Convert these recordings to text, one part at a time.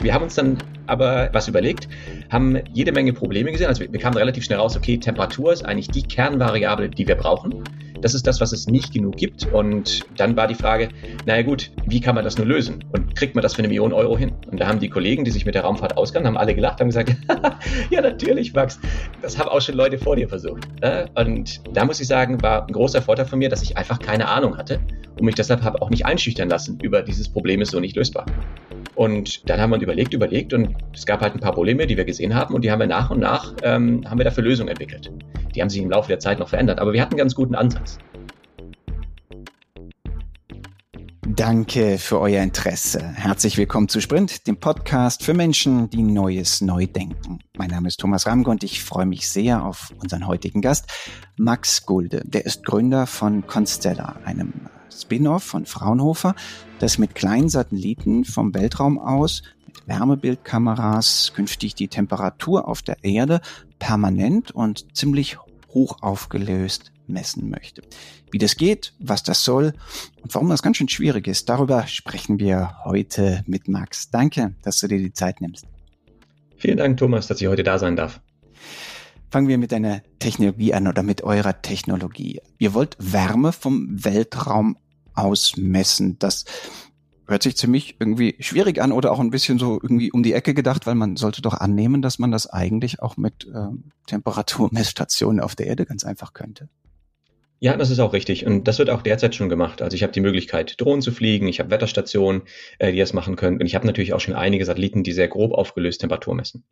Wir haben uns dann aber was überlegt, haben jede Menge Probleme gesehen. Also wir kamen relativ schnell raus, okay, Temperatur ist eigentlich die Kernvariable, die wir brauchen. Das ist das, was es nicht genug gibt. Und dann war die Frage, naja gut, wie kann man das nur lösen? Und kriegt man das für eine Million Euro hin? Und da haben die Kollegen, die sich mit der Raumfahrt auskennen, haben alle gelacht, haben gesagt, ja natürlich, Max, das haben auch schon Leute vor dir versucht. Und da muss ich sagen, war ein großer Vorteil von mir, dass ich einfach keine Ahnung hatte und mich deshalb habe auch nicht einschüchtern lassen über dieses Problem ist so nicht lösbar. Und dann haben wir überlegt, überlegt und es gab halt ein paar Probleme, die wir gesehen haben und die haben wir nach und nach, ähm, haben wir dafür Lösungen entwickelt. Die haben sich im Laufe der Zeit noch verändert, aber wir hatten einen ganz guten Ansatz. Danke für euer Interesse. Herzlich willkommen zu Sprint, dem Podcast für Menschen, die Neues neu denken. Mein Name ist Thomas Ramge und ich freue mich sehr auf unseren heutigen Gast, Max Gulde. Der ist Gründer von Constella, einem Spin-off von Fraunhofer, das mit kleinen Satelliten vom Weltraum aus mit Wärmebildkameras künftig die Temperatur auf der Erde permanent und ziemlich hoch aufgelöst messen möchte. Wie das geht, was das soll und warum das ganz schön schwierig ist, darüber sprechen wir heute mit Max. Danke, dass du dir die Zeit nimmst. Vielen Dank, Thomas, dass ich heute da sein darf. Fangen wir mit deiner Technologie an oder mit eurer Technologie. Ihr wollt Wärme vom Weltraum ausmessen. Das hört sich ziemlich irgendwie schwierig an oder auch ein bisschen so irgendwie um die Ecke gedacht, weil man sollte doch annehmen, dass man das eigentlich auch mit ähm, Temperaturmessstationen auf der Erde ganz einfach könnte. Ja, das ist auch richtig. Und das wird auch derzeit schon gemacht. Also ich habe die Möglichkeit, Drohnen zu fliegen, ich habe Wetterstationen, äh, die das machen können. Und ich habe natürlich auch schon einige Satelliten, die sehr grob aufgelöst Temperatur messen.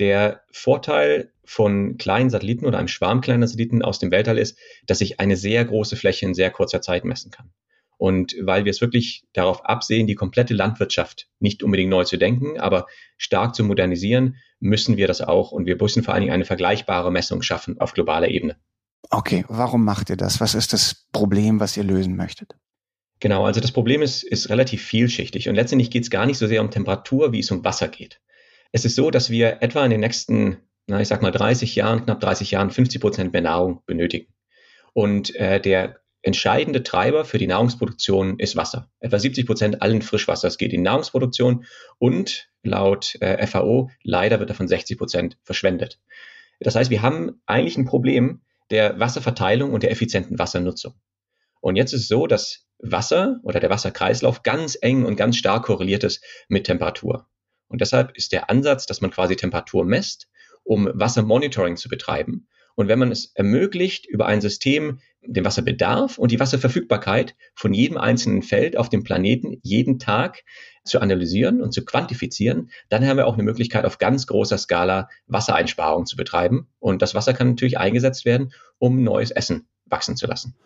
Der Vorteil von kleinen Satelliten oder einem Schwarm kleiner Satelliten aus dem Weltall ist, dass ich eine sehr große Fläche in sehr kurzer Zeit messen kann. Und weil wir es wirklich darauf absehen, die komplette Landwirtschaft nicht unbedingt neu zu denken, aber stark zu modernisieren, müssen wir das auch. Und wir müssen vor allen Dingen eine vergleichbare Messung schaffen auf globaler Ebene. Okay, warum macht ihr das? Was ist das Problem, was ihr lösen möchtet? Genau, also das Problem ist, ist relativ vielschichtig und letztendlich geht es gar nicht so sehr um Temperatur, wie es um Wasser geht. Es ist so, dass wir etwa in den nächsten, na, ich sag mal 30 Jahren, knapp 30 Jahren 50 Prozent mehr Nahrung benötigen. Und äh, der entscheidende Treiber für die Nahrungsproduktion ist Wasser. Etwa 70 Prozent allen Frischwassers geht in Nahrungsproduktion und laut äh, FAO leider wird davon 60 Prozent verschwendet. Das heißt, wir haben eigentlich ein Problem der Wasserverteilung und der effizienten Wassernutzung. Und jetzt ist es so, dass Wasser oder der Wasserkreislauf ganz eng und ganz stark korreliert ist mit Temperatur. Und deshalb ist der Ansatz, dass man quasi Temperatur messt, um Wassermonitoring zu betreiben und wenn man es ermöglicht, über ein System den Wasserbedarf und die Wasserverfügbarkeit von jedem einzelnen Feld auf dem Planeten jeden Tag zu analysieren und zu quantifizieren, dann haben wir auch eine Möglichkeit, auf ganz großer Skala Wassereinsparung zu betreiben. Und das Wasser kann natürlich eingesetzt werden, um neues Essen wachsen zu lassen.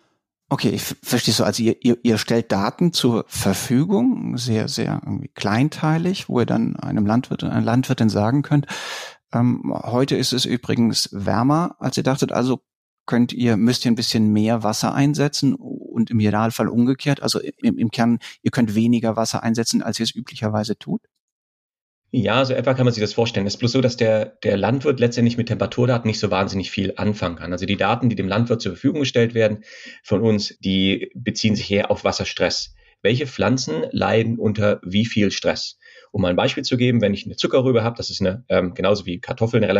Okay, ich verstehe so. Also ihr, ihr, ihr stellt Daten zur Verfügung, sehr, sehr irgendwie kleinteilig, wo ihr dann einem Landwirt, einer Landwirtin sagen könnt, ähm, heute ist es übrigens wärmer, als ihr dachtet, also könnt ihr, müsst ihr ein bisschen mehr Wasser einsetzen und im Idealfall umgekehrt. Also im, im Kern, ihr könnt weniger Wasser einsetzen, als ihr es üblicherweise tut. Ja, so etwa kann man sich das vorstellen. Es ist bloß so, dass der, der Landwirt letztendlich mit Temperaturdaten nicht so wahnsinnig viel anfangen kann. Also die Daten, die dem Landwirt zur Verfügung gestellt werden von uns, die beziehen sich eher auf Wasserstress. Welche Pflanzen leiden unter wie viel Stress? Um mal ein Beispiel zu geben, wenn ich eine Zuckerrübe habe, das ist eine, ähm, genauso wie Kartoffeln, eine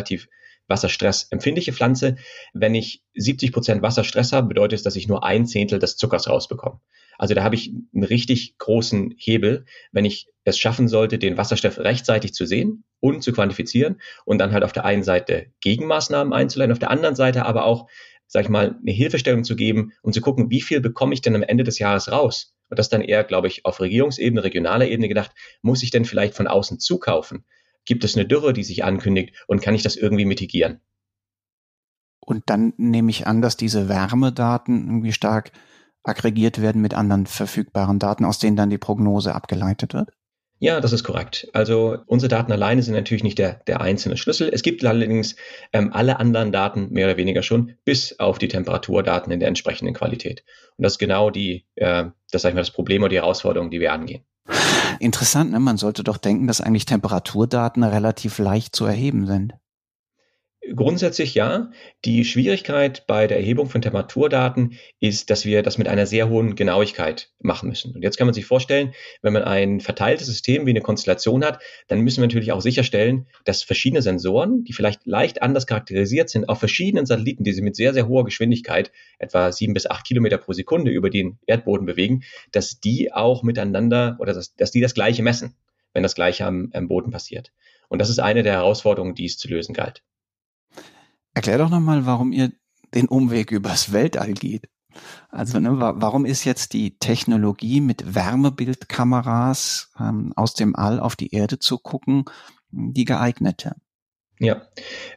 relativ wasserstressempfindliche Pflanze. Wenn ich 70 Prozent Wasserstress habe, bedeutet es, dass ich nur ein Zehntel des Zuckers rausbekomme. Also da habe ich einen richtig großen Hebel, wenn ich es schaffen sollte, den Wasserstoff rechtzeitig zu sehen und zu quantifizieren und dann halt auf der einen Seite Gegenmaßnahmen einzuleiten, auf der anderen Seite aber auch, sag ich mal, eine Hilfestellung zu geben und zu gucken, wie viel bekomme ich denn am Ende des Jahres raus? Und das dann eher, glaube ich, auf Regierungsebene, regionaler Ebene gedacht, muss ich denn vielleicht von außen zukaufen? Gibt es eine Dürre, die sich ankündigt und kann ich das irgendwie mitigieren? Und dann nehme ich an, dass diese Wärmedaten irgendwie stark aggregiert werden mit anderen verfügbaren Daten, aus denen dann die Prognose abgeleitet wird? Ja, das ist korrekt. Also unsere Daten alleine sind natürlich nicht der, der einzelne Schlüssel. Es gibt allerdings ähm, alle anderen Daten mehr oder weniger schon, bis auf die Temperaturdaten in der entsprechenden Qualität. Und das ist genau die, äh, das sag ich mal, das Problem oder die Herausforderung, die wir angehen. Interessant, ne? Man sollte doch denken, dass eigentlich Temperaturdaten relativ leicht zu erheben sind. Grundsätzlich ja. Die Schwierigkeit bei der Erhebung von Temperaturdaten ist, dass wir das mit einer sehr hohen Genauigkeit machen müssen. Und jetzt kann man sich vorstellen, wenn man ein verteiltes System wie eine Konstellation hat, dann müssen wir natürlich auch sicherstellen, dass verschiedene Sensoren, die vielleicht leicht anders charakterisiert sind, auf verschiedenen Satelliten, die sich mit sehr, sehr hoher Geschwindigkeit, etwa sieben bis acht Kilometer pro Sekunde über den Erdboden bewegen, dass die auch miteinander oder dass, dass die das Gleiche messen, wenn das Gleiche am, am Boden passiert. Und das ist eine der Herausforderungen, die es zu lösen galt. Erklär doch nochmal, warum ihr den Umweg übers Weltall geht. Also ne, warum ist jetzt die Technologie mit Wärmebildkameras ähm, aus dem All auf die Erde zu gucken die geeignete? Ja,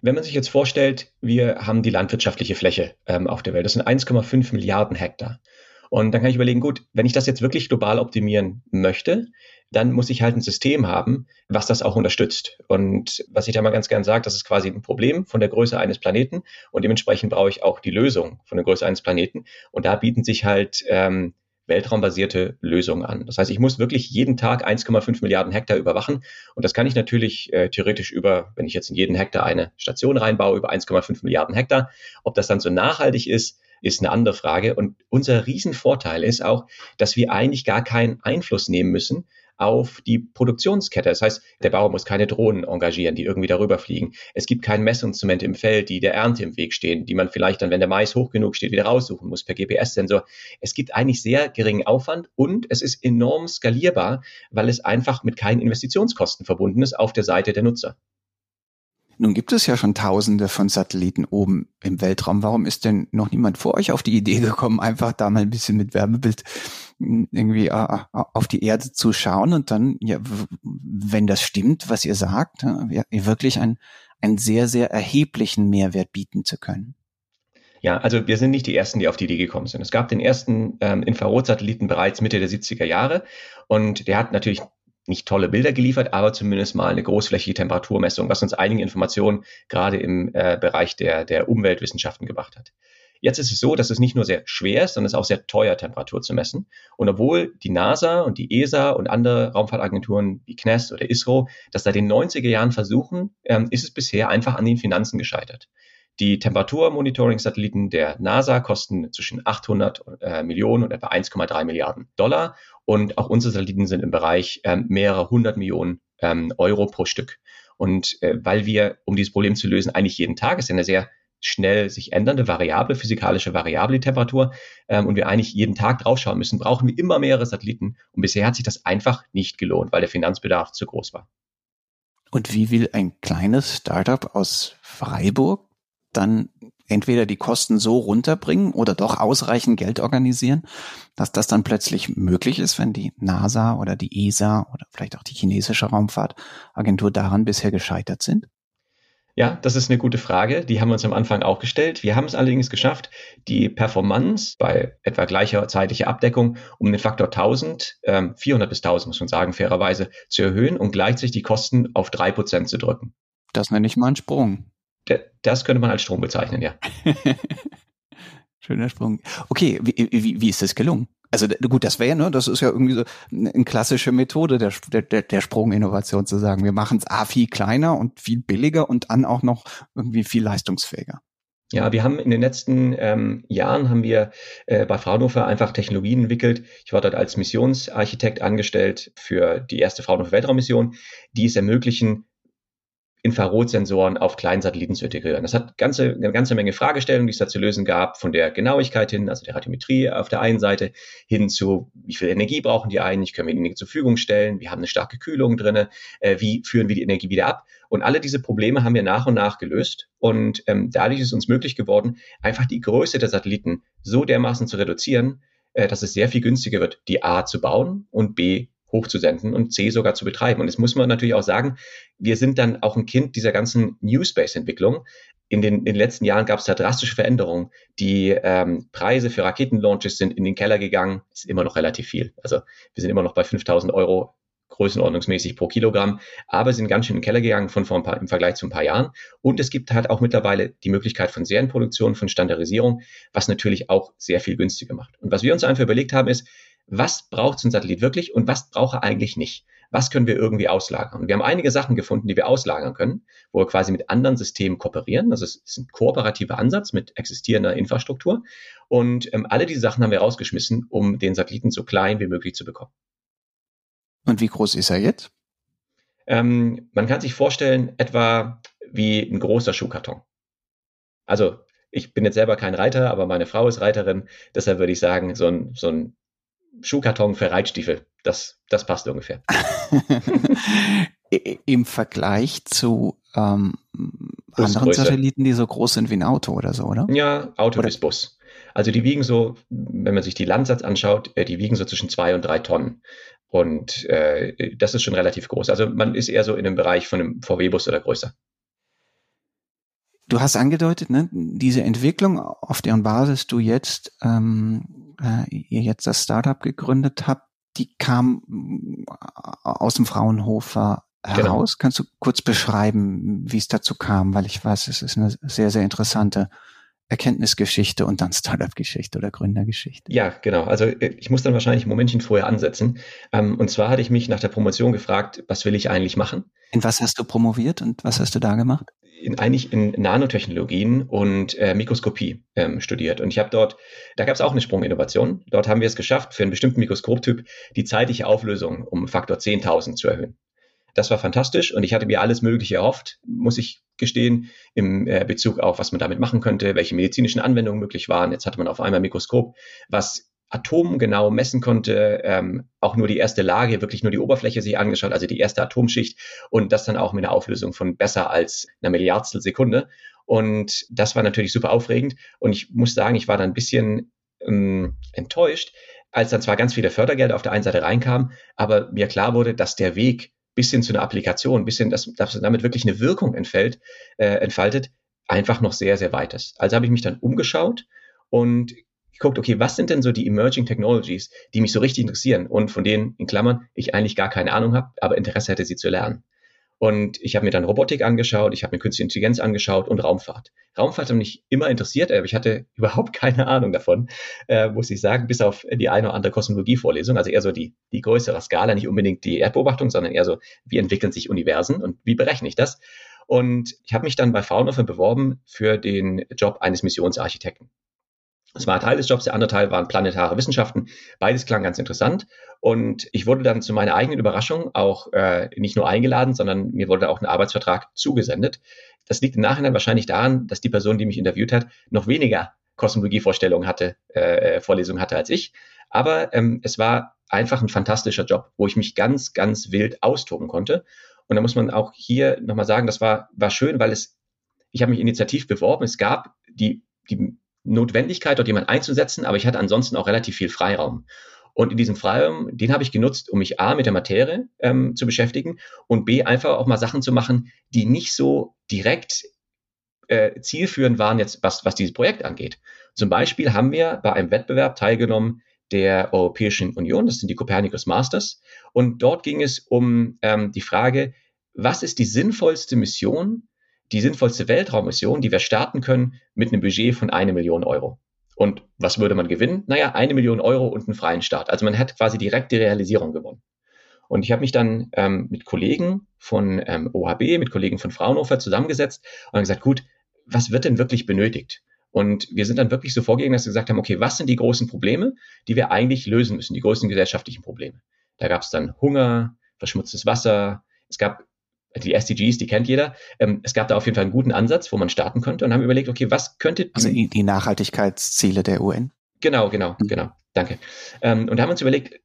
wenn man sich jetzt vorstellt, wir haben die landwirtschaftliche Fläche ähm, auf der Welt, das sind 1,5 Milliarden Hektar. Und dann kann ich überlegen, gut, wenn ich das jetzt wirklich global optimieren möchte, dann muss ich halt ein System haben, was das auch unterstützt. Und was ich da mal ganz gern sage, das ist quasi ein Problem von der Größe eines Planeten und dementsprechend brauche ich auch die Lösung von der Größe eines Planeten. Und da bieten sich halt ähm, weltraumbasierte Lösungen an. Das heißt, ich muss wirklich jeden Tag 1,5 Milliarden Hektar überwachen. Und das kann ich natürlich äh, theoretisch über, wenn ich jetzt in jeden Hektar eine Station reinbaue, über 1,5 Milliarden Hektar. Ob das dann so nachhaltig ist, ist eine andere Frage. Und unser Riesenvorteil ist auch, dass wir eigentlich gar keinen Einfluss nehmen müssen auf die Produktionskette. Das heißt, der Bauer muss keine Drohnen engagieren, die irgendwie darüber fliegen. Es gibt kein Messinstrument im Feld, die der Ernte im Weg stehen, die man vielleicht dann, wenn der Mais hoch genug steht, wieder raussuchen muss per GPS-Sensor. Es gibt eigentlich sehr geringen Aufwand und es ist enorm skalierbar, weil es einfach mit keinen Investitionskosten verbunden ist auf der Seite der Nutzer. Nun gibt es ja schon Tausende von Satelliten oben im Weltraum. Warum ist denn noch niemand vor euch auf die Idee gekommen, einfach da mal ein bisschen mit Wärmebild hm, irgendwie äh, auf die Erde zu schauen und dann, ja, wenn das stimmt, was ihr sagt, ja, wirklich einen, einen sehr, sehr erheblichen Mehrwert bieten zu können? Ja, also wir sind nicht die Ersten, die auf die Idee gekommen sind. Es gab den ersten ähm, Infrarotsatelliten bereits Mitte der 70er Jahre und der hat natürlich nicht tolle Bilder geliefert, aber zumindest mal eine großflächige Temperaturmessung, was uns einige Informationen gerade im äh, Bereich der, der Umweltwissenschaften gebracht hat. Jetzt ist es so, dass es nicht nur sehr schwer ist, sondern es ist auch sehr teuer, Temperatur zu messen. Und obwohl die NASA und die ESA und andere Raumfahrtagenturen wie CNES oder ISRO das seit den 90er Jahren versuchen, ähm, ist es bisher einfach an den Finanzen gescheitert. Die Temperaturmonitoring-Satelliten der NASA kosten zwischen 800 äh, Millionen und etwa 1,3 Milliarden Dollar. Und auch unsere Satelliten sind im Bereich ähm, mehrere hundert Millionen ähm, Euro pro Stück. Und äh, weil wir, um dieses Problem zu lösen, eigentlich jeden Tag, ist ja eine sehr schnell sich ändernde Variable, physikalische Variable, die Temperatur, ähm, und wir eigentlich jeden Tag draufschauen müssen, brauchen wir immer mehrere Satelliten. Und bisher hat sich das einfach nicht gelohnt, weil der Finanzbedarf zu groß war. Und wie will ein kleines Startup aus Freiburg dann entweder die Kosten so runterbringen oder doch ausreichend Geld organisieren, dass das dann plötzlich möglich ist, wenn die NASA oder die ESA oder vielleicht auch die chinesische Raumfahrtagentur daran bisher gescheitert sind? Ja, das ist eine gute Frage. Die haben wir uns am Anfang auch gestellt. Wir haben es allerdings geschafft, die Performance bei etwa gleicher zeitlicher Abdeckung um den Faktor 1000, ähm, 400 bis 1000 muss man sagen, fairerweise zu erhöhen und gleichzeitig die Kosten auf drei Prozent zu drücken. Das nenne ich mal einen Sprung das könnte man als Strom bezeichnen, ja. Schöner Sprung. Okay, wie, wie, wie ist das gelungen? Also gut, das wäre, ne, das ist ja irgendwie so eine klassische Methode der, der, der Sprunginnovation zu sagen, wir machen es A viel kleiner und viel billiger und dann auch noch irgendwie viel leistungsfähiger. Ja, wir haben in den letzten ähm, Jahren haben wir äh, bei Fraunhofer einfach Technologien entwickelt. Ich war dort als Missionsarchitekt angestellt für die erste Fraunhofer Weltraummission, die es ermöglichen, Infrarotsensoren auf kleinen Satelliten zu integrieren. Das hat ganze, eine ganze Menge Fragestellungen, die es da zu lösen gab, von der Genauigkeit hin, also der Radiometrie auf der einen Seite, hin zu, wie viel Energie brauchen die eigentlich, können wir die zur Verfügung stellen, wir haben eine starke Kühlung drin, äh, wie führen wir die Energie wieder ab. Und alle diese Probleme haben wir nach und nach gelöst. Und ähm, dadurch ist es uns möglich geworden, einfach die Größe der Satelliten so dermaßen zu reduzieren, äh, dass es sehr viel günstiger wird, die A zu bauen und B hochzusenden und C sogar zu betreiben. Und das muss man natürlich auch sagen, wir sind dann auch ein Kind dieser ganzen New Space-Entwicklung. In den, in den letzten Jahren gab es da drastische Veränderungen. Die ähm, Preise für Raketenlaunches sind in den Keller gegangen. Ist immer noch relativ viel. Also wir sind immer noch bei 5000 Euro größenordnungsmäßig pro Kilogramm, aber sind ganz schön in den Keller gegangen von vor ein paar, im Vergleich zu ein paar Jahren. Und es gibt halt auch mittlerweile die Möglichkeit von Serienproduktion, von Standardisierung, was natürlich auch sehr viel günstiger macht. Und was wir uns einfach überlegt haben, ist, was braucht so ein Satellit wirklich und was braucht er eigentlich nicht? was können wir irgendwie auslagern? Und wir haben einige Sachen gefunden, die wir auslagern können, wo wir quasi mit anderen Systemen kooperieren. Also es ist ein kooperativer Ansatz mit existierender Infrastruktur. Und ähm, alle diese Sachen haben wir rausgeschmissen, um den Satelliten so klein wie möglich zu bekommen. Und wie groß ist er jetzt? Ähm, man kann sich vorstellen, etwa wie ein großer Schuhkarton. Also ich bin jetzt selber kein Reiter, aber meine Frau ist Reiterin. Deshalb würde ich sagen, so ein, so ein Schuhkarton für Reitstiefel, das, das passt ungefähr. Im Vergleich zu ähm, anderen Satelliten, die so groß sind wie ein Auto oder so, oder? Ja, Auto oder? bis Bus. Also die wiegen so, wenn man sich die Landsatz anschaut, äh, die wiegen so zwischen zwei und drei Tonnen. Und äh, das ist schon relativ groß. Also man ist eher so in dem Bereich von einem VW-Bus oder größer. Du hast angedeutet, ne, diese Entwicklung, auf deren Basis du jetzt ähm, äh, ihr jetzt das Startup gegründet habt, die kam äh, aus dem Fraunhofer genau. heraus. Genau. Kannst du kurz beschreiben, wie es dazu kam? Weil ich weiß, es ist eine sehr, sehr interessante Erkenntnisgeschichte und dann Startup-Geschichte oder Gründergeschichte. Ja, genau. Also äh, ich muss dann wahrscheinlich ein Momentchen vorher ansetzen. Ähm, und zwar hatte ich mich nach der Promotion gefragt, was will ich eigentlich machen? In was hast du promoviert und was hast du da gemacht? In, eigentlich in Nanotechnologien und äh, Mikroskopie ähm, studiert. Und ich habe dort, da gab es auch eine Sprunginnovation. Dort haben wir es geschafft, für einen bestimmten Mikroskoptyp die zeitliche Auflösung um Faktor 10.000 zu erhöhen. Das war fantastisch und ich hatte mir alles Mögliche erhofft, muss ich gestehen, im äh, Bezug auf, was man damit machen könnte, welche medizinischen Anwendungen möglich waren. Jetzt hatte man auf einmal ein Mikroskop, was atomgenau messen konnte, ähm, auch nur die erste Lage, wirklich nur die Oberfläche sich angeschaut, also die erste Atomschicht und das dann auch mit einer Auflösung von besser als einer Milliardstel Sekunde. Und das war natürlich super aufregend und ich muss sagen, ich war dann ein bisschen ähm, enttäuscht, als dann zwar ganz viele Fördergelder auf der einen Seite reinkamen, aber mir klar wurde, dass der Weg bis hin zu einer Applikation, bis hin, dass, dass damit wirklich eine Wirkung entfällt, äh, entfaltet, einfach noch sehr, sehr weit ist. Also habe ich mich dann umgeschaut und geguckt, okay, was sind denn so die Emerging Technologies, die mich so richtig interessieren und von denen, in Klammern, ich eigentlich gar keine Ahnung habe, aber Interesse hätte, sie zu lernen. Und ich habe mir dann Robotik angeschaut, ich habe mir Künstliche Intelligenz angeschaut und Raumfahrt. Raumfahrt hat mich immer interessiert, aber ich hatte überhaupt keine Ahnung davon, äh, muss ich sagen, bis auf die eine oder andere Kosmologie-Vorlesung, also eher so die, die größere Skala, nicht unbedingt die Erdbeobachtung, sondern eher so, wie entwickeln sich Universen und wie berechne ich das? Und ich habe mich dann bei Fraunhofer beworben für den Job eines Missionsarchitekten. Das war Teil des Jobs, der andere Teil waren planetare Wissenschaften. Beides klang ganz interessant. Und ich wurde dann zu meiner eigenen Überraschung auch äh, nicht nur eingeladen, sondern mir wurde auch ein Arbeitsvertrag zugesendet. Das liegt im Nachhinein wahrscheinlich daran, dass die Person, die mich interviewt hat, noch weniger Kosmologievorstellungen hatte, äh, Vorlesungen hatte als ich. Aber ähm, es war einfach ein fantastischer Job, wo ich mich ganz, ganz wild austoben konnte. Und da muss man auch hier nochmal sagen, das war, war schön, weil es, ich habe mich initiativ beworben. Es gab die, die Notwendigkeit, dort jemanden einzusetzen, aber ich hatte ansonsten auch relativ viel Freiraum. Und in diesem Freiraum, den habe ich genutzt, um mich A mit der Materie ähm, zu beschäftigen und B einfach auch mal Sachen zu machen, die nicht so direkt äh, zielführend waren, jetzt was, was dieses Projekt angeht. Zum Beispiel haben wir bei einem Wettbewerb teilgenommen der Europäischen Union, das sind die Copernicus Masters. Und dort ging es um ähm, die Frage, was ist die sinnvollste Mission, die sinnvollste Weltraummission, die wir starten können mit einem Budget von eine Million Euro. Und was würde man gewinnen? Naja, eine Million Euro und einen freien Start. Also man hat quasi direkt die Realisierung gewonnen. Und ich habe mich dann ähm, mit Kollegen von ähm, OHB, mit Kollegen von Fraunhofer zusammengesetzt und gesagt, gut, was wird denn wirklich benötigt? Und wir sind dann wirklich so vorgegangen, dass wir gesagt haben, okay, was sind die großen Probleme, die wir eigentlich lösen müssen, die großen gesellschaftlichen Probleme? Da gab es dann Hunger, verschmutztes Wasser, es gab die SDGs, die kennt jeder. Ähm, es gab da auf jeden Fall einen guten Ansatz, wo man starten konnte und haben überlegt, okay, was könnte. Also die Nachhaltigkeitsziele der UN. Genau, genau, mhm. genau. Danke. Ähm, und haben uns überlegt,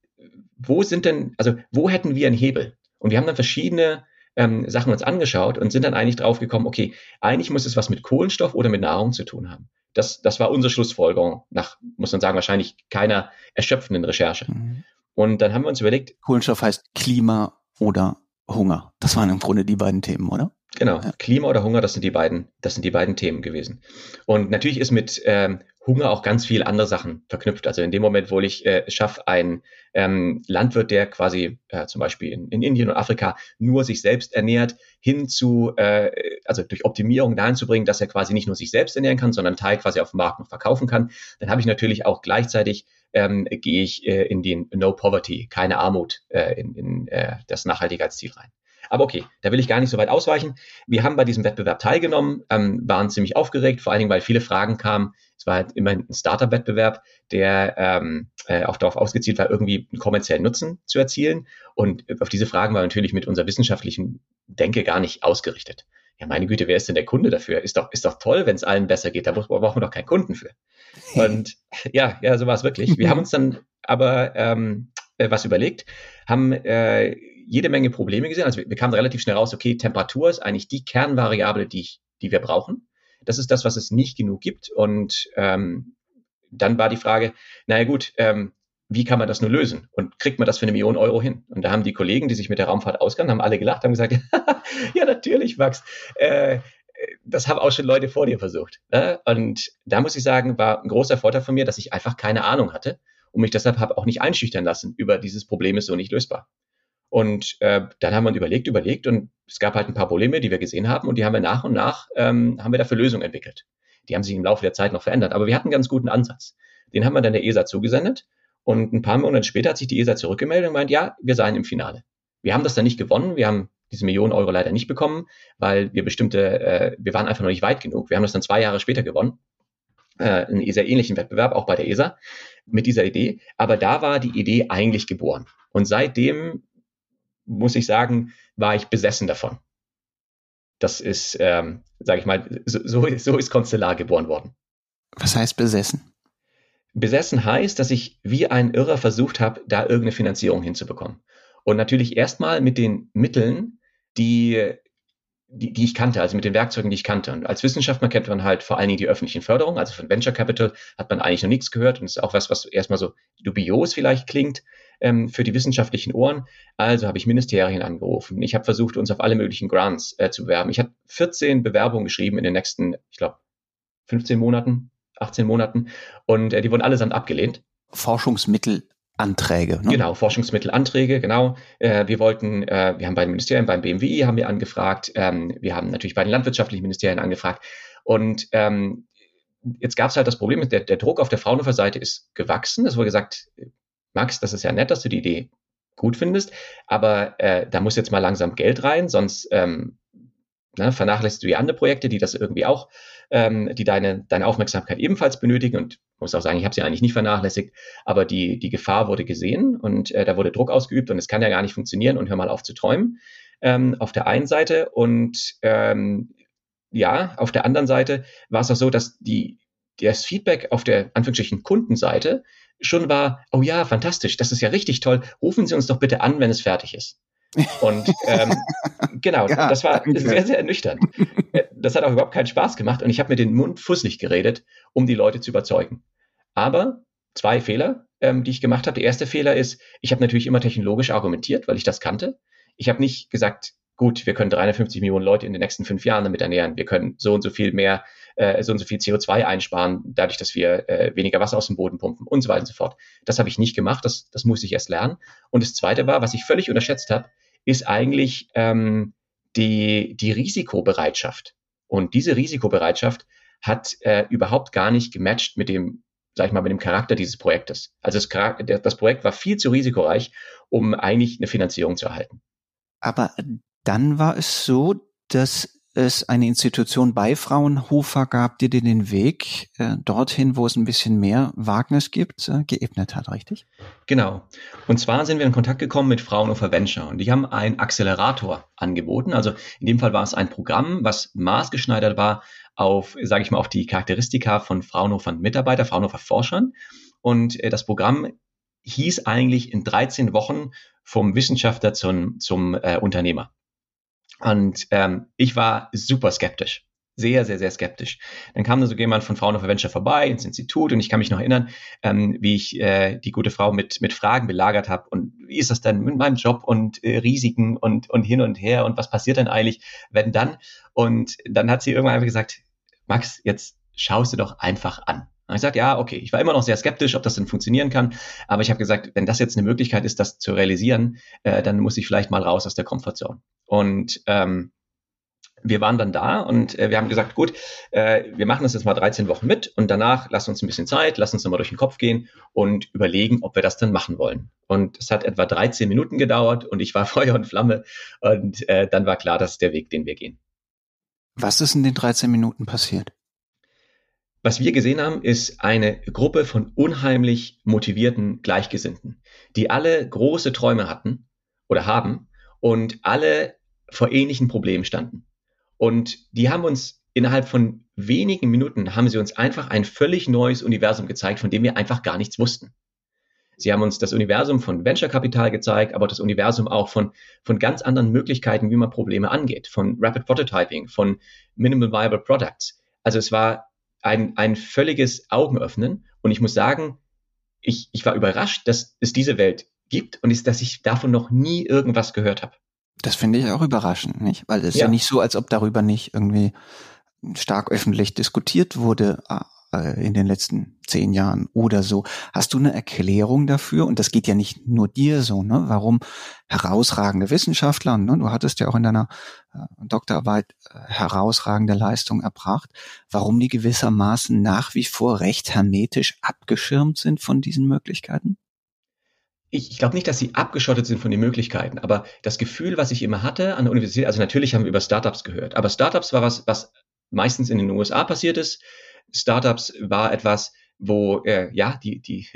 wo sind denn, also wo hätten wir einen Hebel? Und wir haben dann verschiedene ähm, Sachen uns angeschaut und sind dann eigentlich drauf gekommen, okay, eigentlich muss es was mit Kohlenstoff oder mit Nahrung zu tun haben. Das, das war unsere Schlussfolgerung nach, muss man sagen, wahrscheinlich keiner erschöpfenden Recherche. Mhm. Und dann haben wir uns überlegt. Kohlenstoff heißt Klima oder Hunger. Das waren im Grunde die beiden Themen, oder? Genau. Ja. Klima oder Hunger, das sind die beiden, das sind die beiden Themen gewesen. Und natürlich ist mit ähm, Hunger auch ganz viel andere Sachen verknüpft. Also in dem Moment, wo ich äh, schaffe, ein ähm, Landwirt, der quasi äh, zum Beispiel in, in, Indien und Afrika nur sich selbst ernährt, hin zu, äh, also durch Optimierung dahin zu bringen, dass er quasi nicht nur sich selbst ernähren kann, sondern Teil quasi auf dem Markt noch verkaufen kann, dann habe ich natürlich auch gleichzeitig ähm, gehe ich äh, in den No Poverty, keine Armut, äh, in, in äh, das Nachhaltigkeitsziel rein. Aber okay, da will ich gar nicht so weit ausweichen. Wir haben bei diesem Wettbewerb teilgenommen, ähm, waren ziemlich aufgeregt, vor allen Dingen, weil viele Fragen kamen. Es war halt immer ein Startup-Wettbewerb, der ähm, äh, auch darauf ausgezielt war, irgendwie einen kommerziellen Nutzen zu erzielen. Und auf diese Fragen war natürlich mit unserer wissenschaftlichen Denke gar nicht ausgerichtet. Ja, meine Güte, wer ist denn der Kunde dafür? Ist doch, ist doch toll, wenn es allen besser geht. Da brauchen wir doch keinen Kunden für. Und ja, ja, so war es wirklich. Wir haben uns dann aber ähm, äh, was überlegt, haben äh, jede Menge Probleme gesehen. Also wir, wir kamen relativ schnell raus, okay, Temperatur ist eigentlich die Kernvariable, die, ich, die wir brauchen. Das ist das, was es nicht genug gibt. Und ähm, dann war die Frage, naja gut, ähm, wie kann man das nur lösen? Und kriegt man das für eine Million Euro hin? Und da haben die Kollegen, die sich mit der Raumfahrt auskennen, haben alle gelacht, haben gesagt, ja, natürlich, Max. Äh, das haben auch schon Leute vor dir versucht. Ne? Und da muss ich sagen, war ein großer Vorteil von mir, dass ich einfach keine Ahnung hatte und mich deshalb habe auch nicht einschüchtern lassen über dieses Problem ist so nicht lösbar. Und äh, dann haben wir überlegt, überlegt und es gab halt ein paar Probleme, die wir gesehen haben und die haben wir nach und nach, ähm, haben wir dafür Lösungen entwickelt. Die haben sich im Laufe der Zeit noch verändert, aber wir hatten einen ganz guten Ansatz. Den haben wir dann der ESA zugesendet und ein paar Monate später hat sich die ESA zurückgemeldet und meint, ja, wir seien im Finale. Wir haben das dann nicht gewonnen, wir haben diese Millionen Euro leider nicht bekommen, weil wir bestimmte, äh, wir waren einfach noch nicht weit genug. Wir haben das dann zwei Jahre später gewonnen, äh, einen sehr ähnlichen Wettbewerb, auch bei der ESA, mit dieser Idee. Aber da war die Idee eigentlich geboren. Und seitdem muss ich sagen, war ich besessen davon. Das ist, ähm, sage ich mal, so, so ist Constellar geboren worden. Was heißt besessen? Besessen heißt, dass ich wie ein Irrer versucht habe, da irgendeine Finanzierung hinzubekommen. Und natürlich erstmal mit den Mitteln, die, die, die ich kannte, also mit den Werkzeugen, die ich kannte. Und als Wissenschaftler kennt man halt vor allen Dingen die öffentlichen Förderungen. Also von Venture Capital hat man eigentlich noch nichts gehört und ist auch was, was erstmal so dubios vielleicht klingt ähm, für die wissenschaftlichen Ohren. Also habe ich Ministerien angerufen. Ich habe versucht, uns auf alle möglichen Grants äh, zu bewerben. Ich habe 14 Bewerbungen geschrieben in den nächsten, ich glaube, 15 Monaten, 18 Monaten und äh, die wurden allesamt abgelehnt. Forschungsmittel Anträge. Ne? Genau, Forschungsmittelanträge, genau. Äh, wir wollten, äh, wir haben bei den Ministerien, beim BMWI haben wir angefragt, ähm, wir haben natürlich bei den landwirtschaftlichen Ministerien angefragt und ähm, jetzt gab es halt das Problem, der, der Druck auf der Fraunhofer-Seite ist gewachsen. Es wurde gesagt, Max, das ist ja nett, dass du die Idee gut findest, aber äh, da muss jetzt mal langsam Geld rein, sonst ähm, ne, vernachlässigst du die anderen Projekte, die das irgendwie auch, ähm, die deine, deine Aufmerksamkeit ebenfalls benötigen. Und muss auch sagen, ich habe sie eigentlich nicht vernachlässigt, aber die, die Gefahr wurde gesehen und äh, da wurde Druck ausgeübt und es kann ja gar nicht funktionieren und hör mal auf zu träumen. Ähm, auf der einen Seite und ähm, ja, auf der anderen Seite war es auch so, dass die, das Feedback auf der Anführungsstrichen Kundenseite schon war, oh ja, fantastisch, das ist ja richtig toll, rufen Sie uns doch bitte an, wenn es fertig ist. Und ähm, genau, ja, das war danke. sehr, sehr ernüchternd. Äh, das hat auch überhaupt keinen Spaß gemacht und ich habe mir den Mund fusselig geredet, um die Leute zu überzeugen. Aber zwei Fehler, ähm, die ich gemacht habe. Der erste Fehler ist, ich habe natürlich immer technologisch argumentiert, weil ich das kannte. Ich habe nicht gesagt, gut, wir können 350 Millionen Leute in den nächsten fünf Jahren damit ernähren. Wir können so und so viel mehr, äh, so und so viel CO2 einsparen, dadurch, dass wir äh, weniger Wasser aus dem Boden pumpen und so weiter und so fort. Das habe ich nicht gemacht, das, das musste ich erst lernen. Und das Zweite war, was ich völlig unterschätzt habe, ist eigentlich ähm, die, die Risikobereitschaft. Und diese Risikobereitschaft hat äh, überhaupt gar nicht gematcht mit dem, sag ich mal, mit dem Charakter dieses Projektes. Also das, das Projekt war viel zu risikoreich, um eigentlich eine Finanzierung zu erhalten. Aber dann war es so, dass es eine Institution bei Fraunhofer gab, die dir den Weg äh, dorthin, wo es ein bisschen mehr Wagnis gibt, äh, geebnet hat, richtig? Genau. Und zwar sind wir in Kontakt gekommen mit Fraunhofer Venture und die haben einen Accelerator angeboten. Also in dem Fall war es ein Programm, was maßgeschneidert war auf, sage ich mal, auf die Charakteristika von Fraunhofer Mitarbeiter, Fraunhofer Forschern. Und äh, das Programm hieß eigentlich in 13 Wochen vom Wissenschaftler zum, zum äh, Unternehmer. Und ähm, ich war super skeptisch. Sehr, sehr, sehr skeptisch. Dann kam da so jemand von Frauen of Venture vorbei ins Institut und ich kann mich noch erinnern, ähm, wie ich äh, die gute Frau mit, mit Fragen belagert habe und wie ist das denn mit meinem Job und äh, Risiken und, und hin und her und was passiert denn eigentlich, wenn dann? Und dann hat sie irgendwann einfach gesagt, Max, jetzt schaust du doch einfach an. Ich sagte, ja, okay, ich war immer noch sehr skeptisch, ob das denn funktionieren kann, aber ich habe gesagt, wenn das jetzt eine Möglichkeit ist, das zu realisieren, äh, dann muss ich vielleicht mal raus aus der Komfortzone. Und ähm, wir waren dann da und äh, wir haben gesagt, gut, äh, wir machen das jetzt mal 13 Wochen mit und danach lass uns ein bisschen Zeit, lass uns nochmal durch den Kopf gehen und überlegen, ob wir das dann machen wollen. Und es hat etwa 13 Minuten gedauert und ich war Feuer und Flamme und äh, dann war klar, das ist der Weg, den wir gehen. Was ist in den 13 Minuten passiert? Was wir gesehen haben, ist eine Gruppe von unheimlich motivierten Gleichgesinnten, die alle große Träume hatten oder haben und alle vor ähnlichen Problemen standen. Und die haben uns innerhalb von wenigen Minuten haben sie uns einfach ein völlig neues Universum gezeigt, von dem wir einfach gar nichts wussten. Sie haben uns das Universum von Venture Capital gezeigt, aber das Universum auch von, von ganz anderen Möglichkeiten, wie man Probleme angeht, von Rapid Prototyping, von Minimal Viable Products. Also es war ein, ein völliges Augenöffnen und ich muss sagen, ich, ich war überrascht, dass es diese Welt gibt und ist, dass ich davon noch nie irgendwas gehört habe. Das finde ich auch überraschend, nicht? Weil es ist ja. ja nicht so, als ob darüber nicht irgendwie stark öffentlich diskutiert wurde in den letzten zehn Jahren oder so. Hast du eine Erklärung dafür? Und das geht ja nicht nur dir so, ne? Warum herausragende Wissenschaftler, ne? du hattest ja auch in deiner äh, Doktorarbeit äh, herausragende Leistung erbracht, warum die gewissermaßen nach wie vor recht hermetisch abgeschirmt sind von diesen Möglichkeiten? ich, ich glaube nicht, dass sie abgeschottet sind von den Möglichkeiten, aber das Gefühl, was ich immer hatte an der Universität, also natürlich haben wir über Startups gehört, aber Startups war was, was meistens in den USA passiert ist. Startups war etwas, wo äh, ja die die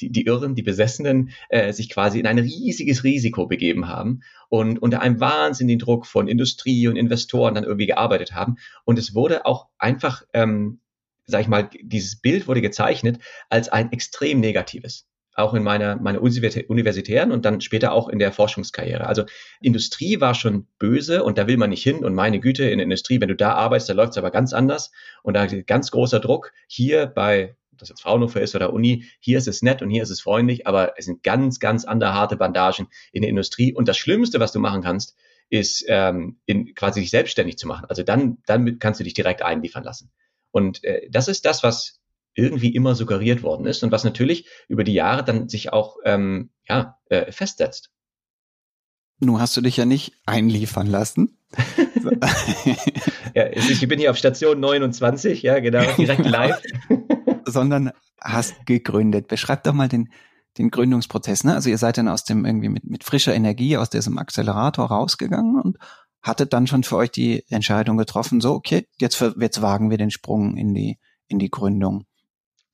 die, die Irren, die Besessenen äh, sich quasi in ein riesiges Risiko begeben haben und unter einem wahnsinnigen Druck von Industrie und Investoren dann irgendwie gearbeitet haben. Und es wurde auch einfach, ähm, sag ich mal, dieses Bild wurde gezeichnet als ein extrem negatives auch in meiner, meiner universitären und dann später auch in der Forschungskarriere. Also Industrie war schon böse und da will man nicht hin und meine Güte in der Industrie, wenn du da arbeitest, da läuft es aber ganz anders und da ganz großer Druck. Hier bei, ob das jetzt Fraunhofer ist oder Uni, hier ist es nett und hier ist es freundlich, aber es sind ganz, ganz andere harte Bandagen in der Industrie und das Schlimmste, was du machen kannst, ist ähm, in, quasi dich selbstständig zu machen. Also dann, dann kannst du dich direkt einliefern lassen. Und äh, das ist das, was irgendwie immer suggeriert worden ist und was natürlich über die Jahre dann sich auch ähm, ja, äh, festsetzt. Nun hast du dich ja nicht einliefern lassen. ja, ich bin hier auf Station 29, ja, genau, direkt live. Sondern hast gegründet. Beschreib doch mal den, den Gründungsprozess. Ne? Also ihr seid dann aus dem irgendwie mit, mit frischer Energie aus diesem Accelerator rausgegangen und hattet dann schon für euch die Entscheidung getroffen, so, okay, jetzt, jetzt wagen wir den Sprung in die, in die Gründung.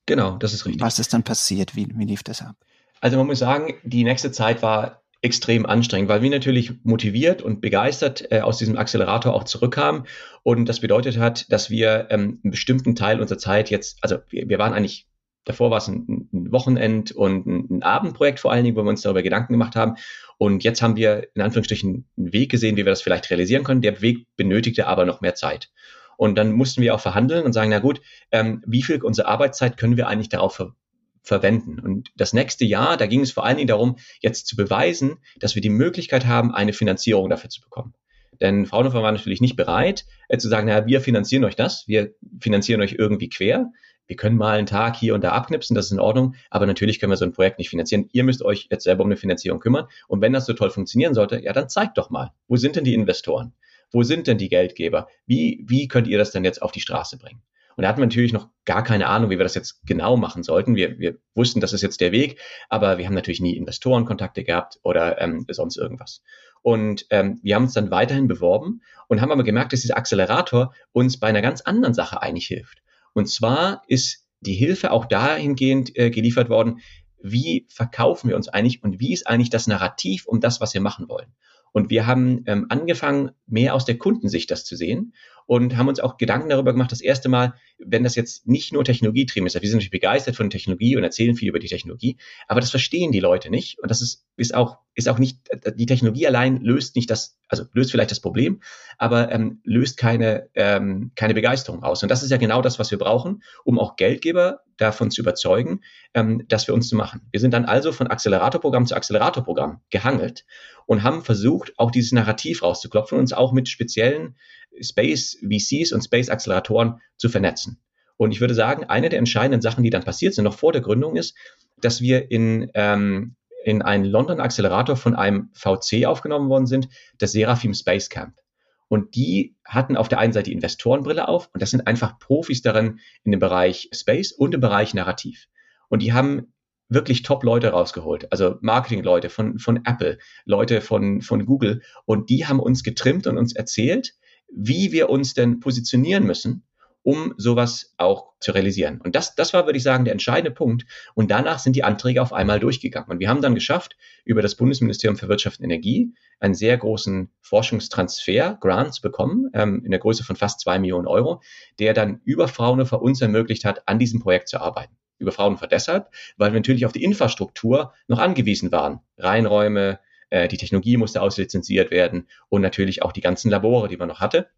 Genau, das ist richtig. Was ist dann passiert? Wie, wie lief das ab? Also man muss sagen, die nächste Zeit war extrem anstrengend, weil wir natürlich motiviert und begeistert äh, aus diesem Accelerator auch zurückkamen. Und das bedeutet hat, dass wir ähm, einen bestimmten Teil unserer Zeit jetzt, also wir, wir waren eigentlich, davor war es ein, ein Wochenend- und ein, ein, Abendprojekt vor allen Dingen, wo wir uns darüber Gedanken gemacht haben. Und jetzt haben wir in Anführungsstrichen einen Weg gesehen, wie wir das vielleicht realisieren können. Der Weg benötigte aber noch mehr Zeit. Und dann mussten wir auch verhandeln und sagen, na gut, ähm, wie viel unserer Arbeitszeit können wir eigentlich darauf ver verwenden? Und das nächste Jahr, da ging es vor allen Dingen darum, jetzt zu beweisen, dass wir die Möglichkeit haben, eine Finanzierung dafür zu bekommen. Denn Fraunhofer war natürlich nicht bereit, äh, zu sagen, naja, wir finanzieren euch das, wir finanzieren euch irgendwie quer. Wir können mal einen Tag hier und da abknipsen, das ist in Ordnung, aber natürlich können wir so ein Projekt nicht finanzieren. Ihr müsst euch jetzt selber um eine Finanzierung kümmern. Und wenn das so toll funktionieren sollte, ja, dann zeigt doch mal, wo sind denn die Investoren? Wo sind denn die Geldgeber? Wie, wie könnt ihr das denn jetzt auf die Straße bringen? Und da hatten wir natürlich noch gar keine Ahnung, wie wir das jetzt genau machen sollten. Wir, wir wussten, das ist jetzt der Weg, aber wir haben natürlich nie Investorenkontakte gehabt oder ähm, sonst irgendwas. Und ähm, wir haben uns dann weiterhin beworben und haben aber gemerkt, dass dieser Accelerator uns bei einer ganz anderen Sache eigentlich hilft. Und zwar ist die Hilfe auch dahingehend äh, geliefert worden, wie verkaufen wir uns eigentlich und wie ist eigentlich das Narrativ um das, was wir machen wollen. Und wir haben ähm, angefangen, mehr aus der Kundensicht das zu sehen und haben uns auch Gedanken darüber gemacht, das erste Mal, wenn das jetzt nicht nur technologietrieben ist, wir sind natürlich begeistert von Technologie und erzählen viel über die Technologie, aber das verstehen die Leute nicht und das ist, ist auch, ist auch nicht, die Technologie allein löst nicht das, also löst vielleicht das Problem, aber ähm, löst keine, ähm, keine Begeisterung aus. Und das ist ja genau das, was wir brauchen, um auch Geldgeber davon zu überzeugen, ähm, dass wir uns zu machen. Wir sind dann also von Acceleratorprogramm zu Acceleratorprogramm gehangelt und haben versucht, auch dieses Narrativ rauszuklopfen und uns auch mit speziellen Space VCs und Space Acceleratoren zu vernetzen. Und ich würde sagen, eine der entscheidenden Sachen, die dann passiert sind, noch vor der Gründung, ist, dass wir in, ähm, in einen London Accelerator von einem VC aufgenommen worden sind, das Seraphim Space Camp. Und die hatten auf der einen Seite die Investorenbrille auf und das sind einfach Profis darin in dem Bereich Space und im Bereich Narrativ. Und die haben wirklich Top-Leute rausgeholt, also Marketing-Leute von, von Apple, Leute von, von Google. Und die haben uns getrimmt und uns erzählt, wie wir uns denn positionieren müssen, um sowas auch zu realisieren. Und das, das war, würde ich sagen, der entscheidende Punkt. Und danach sind die Anträge auf einmal durchgegangen. Und wir haben dann geschafft, über das Bundesministerium für Wirtschaft und Energie einen sehr großen Forschungstransfer, Grant zu bekommen, ähm, in der Größe von fast zwei Millionen Euro, der dann über Fraunhofer uns ermöglicht hat, an diesem Projekt zu arbeiten. Über Fraunhofer deshalb, weil wir natürlich auf die Infrastruktur noch angewiesen waren. Reinräume, äh, die Technologie musste auslizenziert werden und natürlich auch die ganzen Labore, die man noch hatte.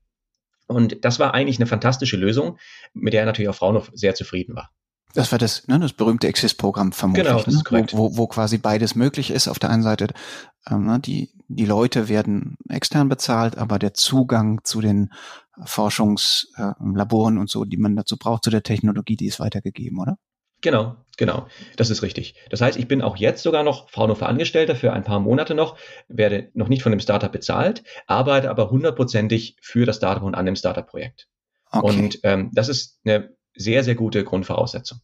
Und das war eigentlich eine fantastische Lösung, mit der natürlich auch Fraunhofer sehr zufrieden war. Das war das, ne, das berühmte Exist-Programm vermutlich, genau, das ne? ist korrekt. Wo, wo, wo quasi beides möglich ist. Auf der einen Seite, ähm, ne, die, die Leute werden extern bezahlt, aber der Zugang zu den Forschungslaboren äh, und so, die man dazu braucht, zu der Technologie, die ist weitergegeben, oder? Genau, genau. Das ist richtig. Das heißt, ich bin auch jetzt sogar noch Fraunhofer Angestellter für ein paar Monate noch, werde noch nicht von dem Startup bezahlt, arbeite aber hundertprozentig für das Startup und an dem Startup-Projekt. Okay. Und ähm, das ist eine sehr, sehr gute Grundvoraussetzung.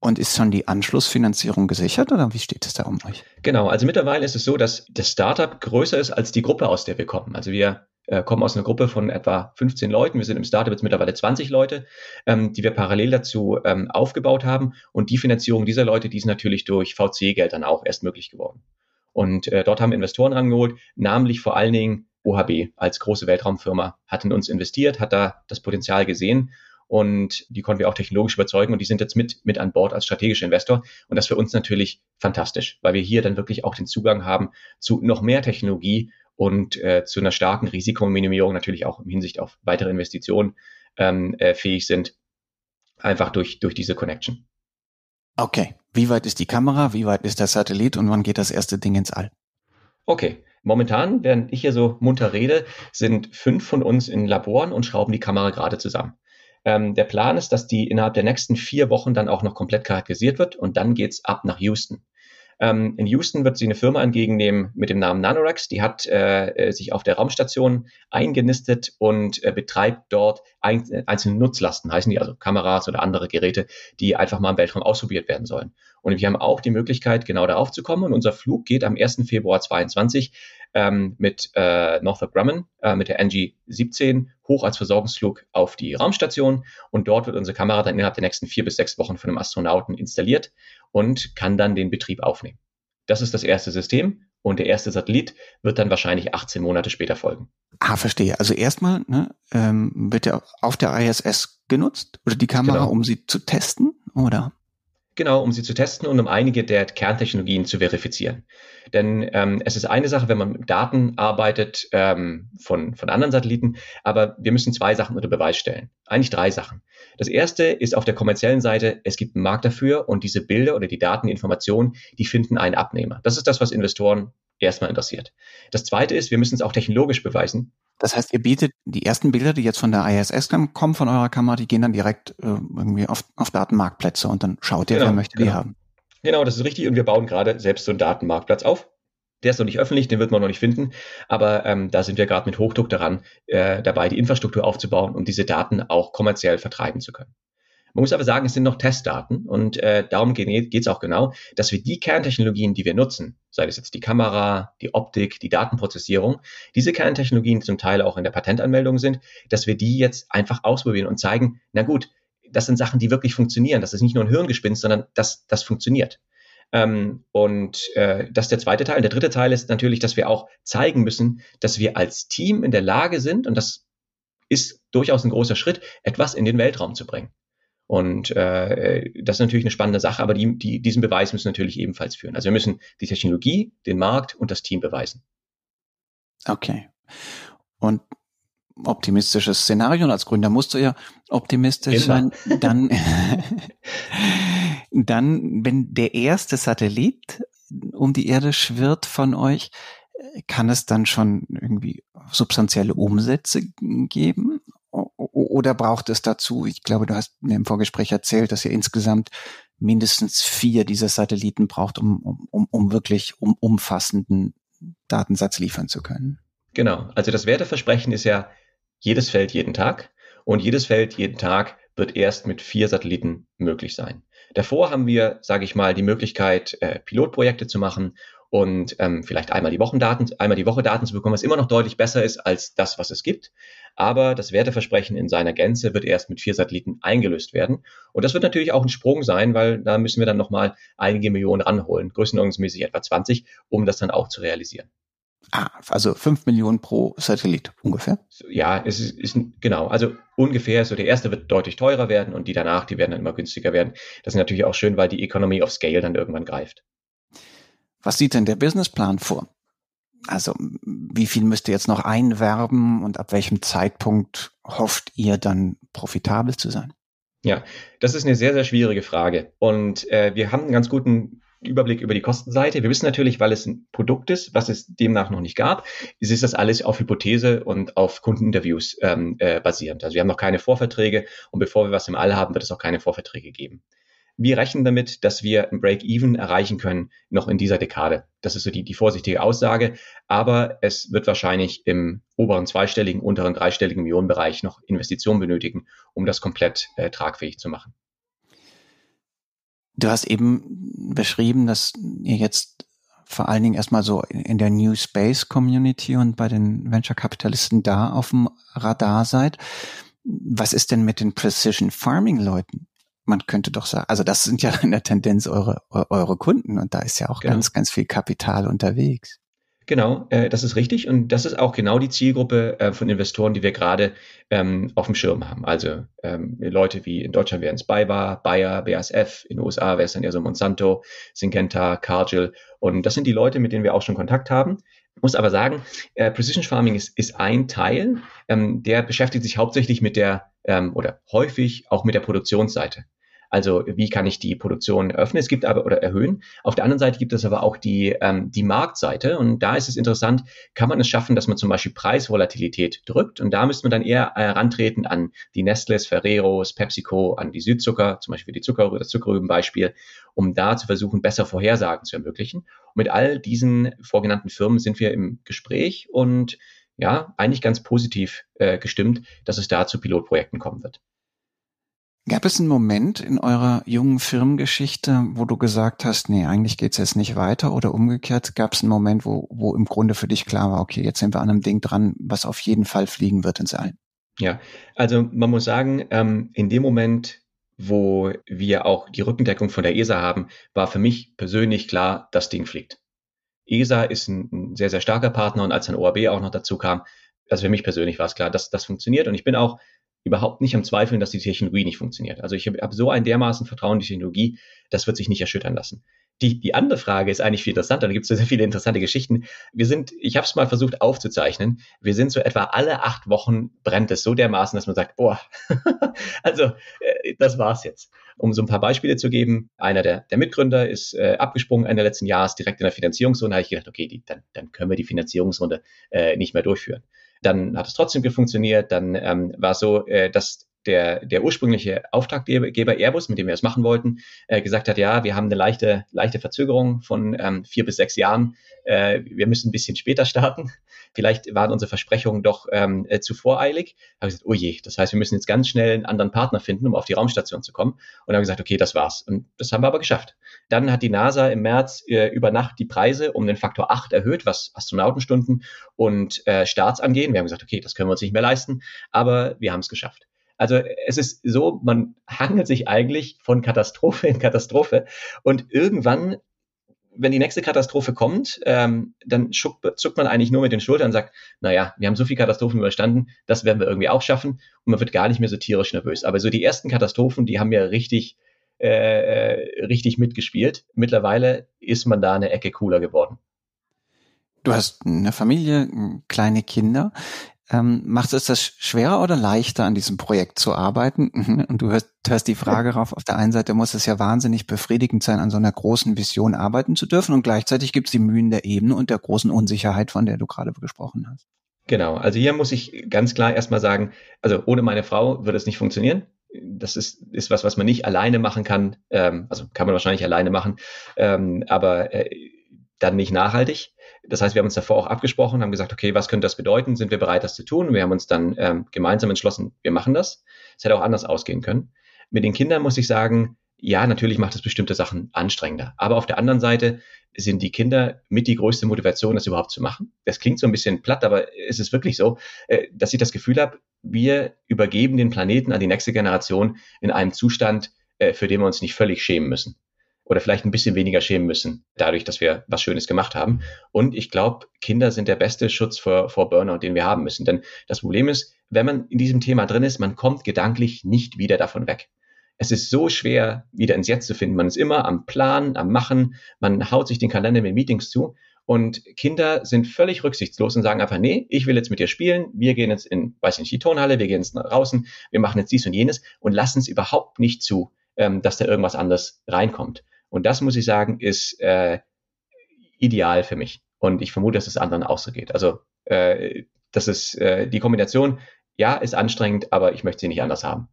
Und ist schon die Anschlussfinanzierung gesichert oder wie steht es da um euch? Genau, also mittlerweile ist es so, dass das Startup größer ist als die Gruppe, aus der wir kommen. Also wir äh, kommen aus einer Gruppe von etwa 15 Leuten. Wir sind im Startup jetzt mittlerweile 20 Leute, ähm, die wir parallel dazu ähm, aufgebaut haben. Und die Finanzierung dieser Leute, die ist natürlich durch VC-Geld dann auch erst möglich geworden. Und äh, dort haben Investoren rangeholt, namentlich vor allen Dingen OHB als große Weltraumfirma, hat in uns investiert, hat da das Potenzial gesehen und die konnten wir auch technologisch überzeugen und die sind jetzt mit, mit an Bord als strategischer Investor. Und das für uns natürlich fantastisch, weil wir hier dann wirklich auch den Zugang haben zu noch mehr Technologie und äh, zu einer starken Risikominimierung natürlich auch im Hinsicht auf weitere Investitionen ähm, äh, fähig sind, einfach durch, durch diese Connection. Okay. Wie weit ist die Kamera? Wie weit ist der Satellit? Und wann geht das erste Ding ins All? Okay. Momentan, während ich hier so munter rede, sind fünf von uns in Laboren und schrauben die Kamera gerade zusammen. Ähm, der Plan ist, dass die innerhalb der nächsten vier Wochen dann auch noch komplett charakterisiert wird und dann geht's ab nach Houston. Ähm, in Houston wird sie eine Firma entgegennehmen mit dem Namen Nanorex. Die hat äh, äh, sich auf der Raumstation eingenistet und äh, betreibt dort ein, einzelne Nutzlasten, heißen die also Kameras oder andere Geräte, die einfach mal im Weltraum ausprobiert werden sollen. Und wir haben auch die Möglichkeit, genau darauf zu kommen. Und unser Flug geht am 1. Februar 22 ähm, mit äh, Northrop Grumman, äh, mit der NG-17, hoch als Versorgungsflug auf die Raumstation. Und dort wird unsere Kamera dann innerhalb der nächsten vier bis sechs Wochen von einem Astronauten installiert und kann dann den Betrieb aufnehmen. Das ist das erste System. Und der erste Satellit wird dann wahrscheinlich 18 Monate später folgen. Ah, verstehe. Also erstmal ne, ähm, wird er auf der ISS genutzt oder die Kamera, genau. um sie zu testen, oder? Genau, um sie zu testen und um einige der Kerntechnologien zu verifizieren. Denn ähm, es ist eine Sache, wenn man mit Daten arbeitet ähm, von, von anderen Satelliten, aber wir müssen zwei Sachen unter Beweis stellen. Eigentlich drei Sachen. Das erste ist auf der kommerziellen Seite, es gibt einen Markt dafür und diese Bilder oder die Daten, die Informationen, die finden einen Abnehmer. Das ist das, was Investoren erstmal interessiert. Das zweite ist, wir müssen es auch technologisch beweisen. Das heißt, ihr bietet die ersten Bilder, die jetzt von der ISS kommen, von eurer Kamera, die gehen dann direkt äh, irgendwie auf, auf Datenmarktplätze und dann schaut ihr, genau, wer möchte genau. die haben. Genau, das ist richtig. Und wir bauen gerade selbst so einen Datenmarktplatz auf. Der ist noch nicht öffentlich, den wird man noch nicht finden, aber ähm, da sind wir gerade mit Hochdruck daran, äh, dabei die Infrastruktur aufzubauen, um diese Daten auch kommerziell vertreiben zu können. Man muss aber sagen, es sind noch Testdaten und äh, darum geht es auch genau, dass wir die Kerntechnologien, die wir nutzen, sei es jetzt die Kamera, die Optik, die Datenprozessierung, diese Kerntechnologien die zum Teil auch in der Patentanmeldung sind, dass wir die jetzt einfach ausprobieren und zeigen, na gut, das sind Sachen, die wirklich funktionieren. Das ist nicht nur ein Hirngespinst, sondern das, das funktioniert. Ähm, und äh, das ist der zweite Teil. Der dritte Teil ist natürlich, dass wir auch zeigen müssen, dass wir als Team in der Lage sind, und das ist durchaus ein großer Schritt, etwas in den Weltraum zu bringen. Und äh, das ist natürlich eine spannende Sache, aber die, die, diesen Beweis müssen wir natürlich ebenfalls führen. Also wir müssen die Technologie, den Markt und das Team beweisen. Okay. Und optimistisches Szenario und als Gründer musst du ja optimistisch Immer. sein. Dann, dann, wenn der erste Satellit um die Erde schwirrt von euch, kann es dann schon irgendwie substanzielle Umsätze geben? Oder braucht es dazu, ich glaube, du hast mir im Vorgespräch erzählt, dass ihr insgesamt mindestens vier dieser Satelliten braucht, um, um, um wirklich um, umfassenden Datensatz liefern zu können? Genau. Also das Werteversprechen ist ja jedes Feld jeden Tag und jedes Feld jeden Tag wird erst mit vier Satelliten möglich sein. Davor haben wir, sage ich mal, die Möglichkeit, äh, Pilotprojekte zu machen und ähm, vielleicht einmal die Wochendaten, einmal die Woche Daten zu bekommen, was immer noch deutlich besser ist als das, was es gibt. Aber das Werteversprechen in seiner Gänze wird erst mit vier Satelliten eingelöst werden. Und das wird natürlich auch ein Sprung sein, weil da müssen wir dann nochmal einige Millionen ranholen, größenordnungsmäßig etwa 20, um das dann auch zu realisieren. Ah, also fünf Millionen pro Satellit ungefähr? Ja, es ist, ist genau, also ungefähr so der erste wird deutlich teurer werden und die danach, die werden dann immer günstiger werden. Das ist natürlich auch schön, weil die Economy of Scale dann irgendwann greift. Was sieht denn der Businessplan vor? Also wie viel müsst ihr jetzt noch einwerben und ab welchem Zeitpunkt hofft ihr dann profitabel zu sein? Ja, das ist eine sehr, sehr schwierige Frage. Und äh, wir haben einen ganz guten Überblick über die Kostenseite. Wir wissen natürlich, weil es ein Produkt ist, was es demnach noch nicht gab, ist, das alles auf Hypothese und auf Kundeninterviews ähm, äh, basierend. Also wir haben noch keine Vorverträge und bevor wir was im All haben, wird es auch keine Vorverträge geben. Wir rechnen damit, dass wir ein Break-Even erreichen können noch in dieser Dekade. Das ist so die, die vorsichtige Aussage. Aber es wird wahrscheinlich im oberen zweistelligen, unteren dreistelligen Millionenbereich noch Investitionen benötigen, um das komplett äh, tragfähig zu machen. Du hast eben beschrieben, dass ihr jetzt vor allen Dingen erstmal so in der New Space Community und bei den Venture Kapitalisten da auf dem Radar seid. Was ist denn mit den Precision Farming Leuten? Man könnte doch sagen, also das sind ja in der Tendenz eure, eure Kunden und da ist ja auch genau. ganz, ganz viel Kapital unterwegs. Genau, äh, das ist richtig und das ist auch genau die Zielgruppe äh, von Investoren, die wir gerade ähm, auf dem Schirm haben. Also ähm, Leute wie in Deutschland wären es BayWa, Bayer, BASF, in den USA wäre es dann eher so Monsanto, Syngenta, Cargill und das sind die Leute, mit denen wir auch schon Kontakt haben. Muss aber sagen, äh, Precision Farming ist, ist ein Teil, ähm, der beschäftigt sich hauptsächlich mit der ähm, oder häufig auch mit der Produktionsseite. Also wie kann ich die Produktion öffnen? Es gibt aber oder erhöhen. Auf der anderen Seite gibt es aber auch die, ähm, die Marktseite. Und da ist es interessant, kann man es schaffen, dass man zum Beispiel Preisvolatilität drückt. Und da müsste man dann eher herantreten an die Nestles, Ferreros, PepsiCo, an die Südzucker, zum Beispiel die Zucker, das Zuckerrübenbeispiel, um da zu versuchen, besser Vorhersagen zu ermöglichen. Und mit all diesen vorgenannten Firmen sind wir im Gespräch und ja, eigentlich ganz positiv äh, gestimmt, dass es da zu Pilotprojekten kommen wird. Gab es einen Moment in eurer jungen Firmengeschichte, wo du gesagt hast, nee, eigentlich geht's jetzt nicht weiter oder umgekehrt? Gab es einen Moment, wo, wo im Grunde für dich klar war, okay, jetzt sind wir an einem Ding dran, was auf jeden Fall fliegen wird ins All? Ja, also man muss sagen, ähm, in dem Moment, wo wir auch die Rückendeckung von der ESA haben, war für mich persönlich klar, das Ding fliegt. ESA ist ein, ein sehr, sehr starker Partner und als dann OAB auch noch dazu kam, also für mich persönlich war es klar, dass das funktioniert und ich bin auch überhaupt nicht am Zweifeln, dass die Technologie nicht funktioniert. Also ich habe hab so ein dermaßen Vertrauen in die Technologie, das wird sich nicht erschüttern lassen. Die, die andere Frage ist eigentlich viel interessanter. Da gibt es sehr viele interessante Geschichten. Wir sind, ich habe es mal versucht aufzuzeichnen. Wir sind so etwa alle acht Wochen brennt es so dermaßen, dass man sagt, boah, also äh, das war's jetzt. Um so ein paar Beispiele zu geben, einer der, der Mitgründer ist äh, abgesprungen Ende letzten Jahres direkt in der Finanzierungsrunde. Da habe ich gedacht, okay, die, dann, dann können wir die Finanzierungsrunde äh, nicht mehr durchführen. Dann hat es trotzdem funktioniert. Dann ähm, war so, äh, dass der, der ursprüngliche Auftraggeber Airbus, mit dem wir es machen wollten, äh, gesagt hat, ja, wir haben eine leichte, leichte Verzögerung von ähm, vier bis sechs Jahren. Äh, wir müssen ein bisschen später starten. Vielleicht waren unsere Versprechungen doch ähm, äh, zu voreilig. Habe gesagt, oh je, das heißt, wir müssen jetzt ganz schnell einen anderen Partner finden, um auf die Raumstation zu kommen. Und haben gesagt, okay, das war's. Und das haben wir aber geschafft. Dann hat die NASA im März äh, über Nacht die Preise um den Faktor 8 erhöht, was Astronautenstunden und äh, Starts angehen. Wir haben gesagt, okay, das können wir uns nicht mehr leisten, aber wir haben es geschafft. Also es ist so, man hangelt sich eigentlich von Katastrophe in Katastrophe und irgendwann, wenn die nächste Katastrophe kommt, ähm, dann zuckt man eigentlich nur mit den Schultern und sagt, naja, wir haben so viele Katastrophen überstanden, das werden wir irgendwie auch schaffen und man wird gar nicht mehr so tierisch nervös. Aber so die ersten Katastrophen, die haben ja richtig, äh, äh richtig mitgespielt. Mittlerweile ist man da eine Ecke cooler geworden. Du hast eine Familie, kleine Kinder. Ähm, macht es das schwerer oder leichter, an diesem Projekt zu arbeiten? Und du hörst, hörst die Frage rauf, auf der einen Seite muss es ja wahnsinnig befriedigend sein, an so einer großen Vision arbeiten zu dürfen und gleichzeitig gibt es die Mühen der Ebene und der großen Unsicherheit, von der du gerade gesprochen hast. Genau, also hier muss ich ganz klar erstmal sagen, also ohne meine Frau würde es nicht funktionieren. Das ist, ist was, was man nicht alleine machen kann. Ähm, also kann man wahrscheinlich alleine machen. Ähm, aber äh, dann nicht nachhaltig. Das heißt, wir haben uns davor auch abgesprochen, haben gesagt, okay, was könnte das bedeuten? Sind wir bereit, das zu tun? Wir haben uns dann ähm, gemeinsam entschlossen, wir machen das. Es hätte auch anders ausgehen können. Mit den Kindern muss ich sagen, ja, natürlich macht es bestimmte Sachen anstrengender. Aber auf der anderen Seite sind die Kinder mit die größte Motivation, das überhaupt zu machen. Das klingt so ein bisschen platt, aber es ist wirklich so, äh, dass ich das Gefühl habe, wir übergeben den Planeten an die nächste Generation in einem Zustand, äh, für den wir uns nicht völlig schämen müssen. Oder vielleicht ein bisschen weniger schämen müssen, dadurch, dass wir was Schönes gemacht haben. Und ich glaube, Kinder sind der beste Schutz vor, vor Burnout, den wir haben müssen. Denn das Problem ist, wenn man in diesem Thema drin ist, man kommt gedanklich nicht wieder davon weg es ist so schwer, wieder ins Jetzt zu finden. Man ist immer am Plan, am Machen, man haut sich den Kalender mit Meetings zu. Und Kinder sind völlig rücksichtslos und sagen einfach, nee, ich will jetzt mit dir spielen, wir gehen jetzt in, weiß ich nicht, die Tonhalle, wir gehen jetzt nach draußen, wir machen jetzt dies und jenes und lassen es überhaupt nicht zu, ähm, dass da irgendwas anderes reinkommt. Und das muss ich sagen, ist äh, ideal für mich. Und ich vermute, dass es anderen auch so geht. Also äh, das ist äh, die Kombination, ja, ist anstrengend, aber ich möchte sie nicht anders haben.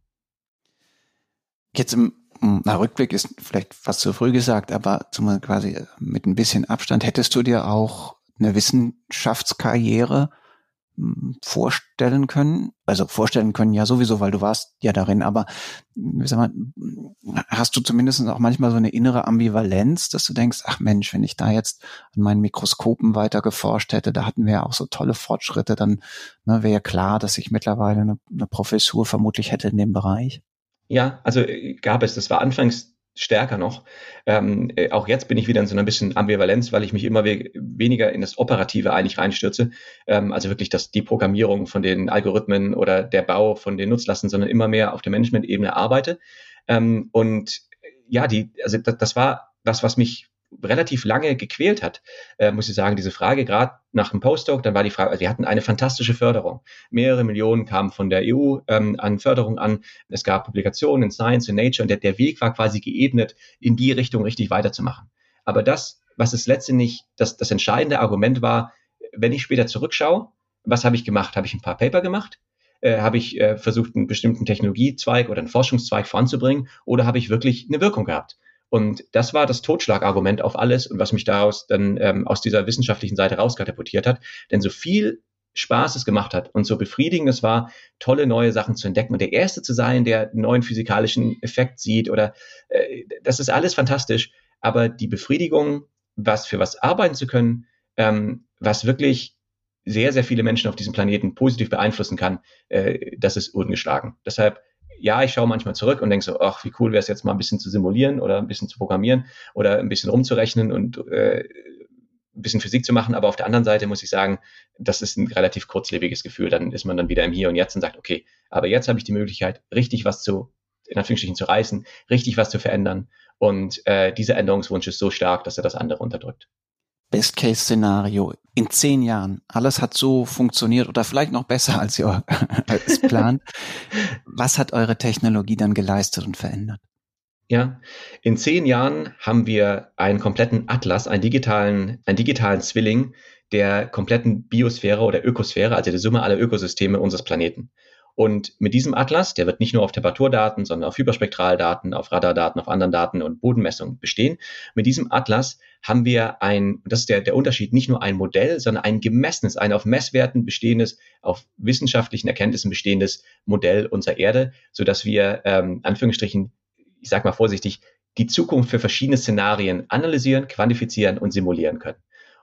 Jetzt im na, Rückblick ist vielleicht fast zu früh gesagt, aber zum, quasi mit ein bisschen Abstand hättest du dir auch eine Wissenschaftskarriere vorstellen können? Also vorstellen können ja sowieso, weil du warst ja darin, aber sag mal, hast du zumindest auch manchmal so eine innere Ambivalenz, dass du denkst, ach Mensch, wenn ich da jetzt an meinen Mikroskopen weiter geforscht hätte, da hatten wir ja auch so tolle Fortschritte, dann ne, wäre ja klar, dass ich mittlerweile eine, eine Professur vermutlich hätte in dem Bereich. Ja, also äh, gab es. Das war anfangs stärker noch. Ähm, äh, auch jetzt bin ich wieder in so einer bisschen Ambivalenz, weil ich mich immer we weniger in das Operative eigentlich reinstürze. Ähm, also wirklich das, die Programmierung von den Algorithmen oder der Bau von den Nutzlasten, sondern immer mehr auf der Management-Ebene arbeite. Ähm, und äh, ja, die, also das, das war was, was mich relativ lange gequält hat, äh, muss ich sagen, diese Frage, gerade nach dem Postdoc, dann war die Frage, also wir hatten eine fantastische Förderung. Mehrere Millionen kamen von der EU ähm, an Förderung an. Es gab Publikationen in Science, in Nature und der, der Weg war quasi geebnet, in die Richtung richtig weiterzumachen. Aber das, was es letztendlich das, das entscheidende Argument war, wenn ich später zurückschaue, was habe ich gemacht? Habe ich ein paar Paper gemacht? Äh, habe ich äh, versucht, einen bestimmten Technologiezweig oder einen Forschungszweig voranzubringen oder habe ich wirklich eine Wirkung gehabt? Und das war das Totschlagargument auf alles und was mich daraus dann ähm, aus dieser wissenschaftlichen Seite rauskatapultiert hat. Denn so viel Spaß es gemacht hat und so befriedigend es war, tolle neue Sachen zu entdecken und der Erste zu sein, der einen neuen physikalischen Effekt sieht oder äh, das ist alles fantastisch. Aber die Befriedigung, was für was arbeiten zu können, ähm, was wirklich sehr, sehr viele Menschen auf diesem Planeten positiv beeinflussen kann, äh, das ist ungeschlagen. Deshalb ja, ich schaue manchmal zurück und denke so, ach, wie cool wäre es jetzt mal ein bisschen zu simulieren oder ein bisschen zu programmieren oder ein bisschen rumzurechnen und äh, ein bisschen Physik zu machen. Aber auf der anderen Seite muss ich sagen, das ist ein relativ kurzlebiges Gefühl. Dann ist man dann wieder im Hier und Jetzt und sagt, okay, aber jetzt habe ich die Möglichkeit, richtig was zu, in Anführungsstrichen zu reißen, richtig was zu verändern. Und äh, dieser Änderungswunsch ist so stark, dass er das andere unterdrückt. Best-Case-Szenario in zehn Jahren, alles hat so funktioniert oder vielleicht noch besser als ihr es plant. Was hat eure Technologie dann geleistet und verändert? Ja, in zehn Jahren haben wir einen kompletten Atlas, einen digitalen, einen digitalen Zwilling der kompletten Biosphäre oder Ökosphäre, also der Summe aller Ökosysteme unseres Planeten. Und mit diesem Atlas, der wird nicht nur auf Temperaturdaten, sondern auf Hyperspektraldaten, auf Radardaten, auf anderen Daten und Bodenmessungen bestehen. Mit diesem Atlas haben wir ein, das ist der, der Unterschied, nicht nur ein Modell, sondern ein gemessenes, ein auf Messwerten bestehendes, auf wissenschaftlichen Erkenntnissen bestehendes Modell unserer Erde, so dass wir, ähm, Anführungsstrichen, ich sag mal vorsichtig, die Zukunft für verschiedene Szenarien analysieren, quantifizieren und simulieren können.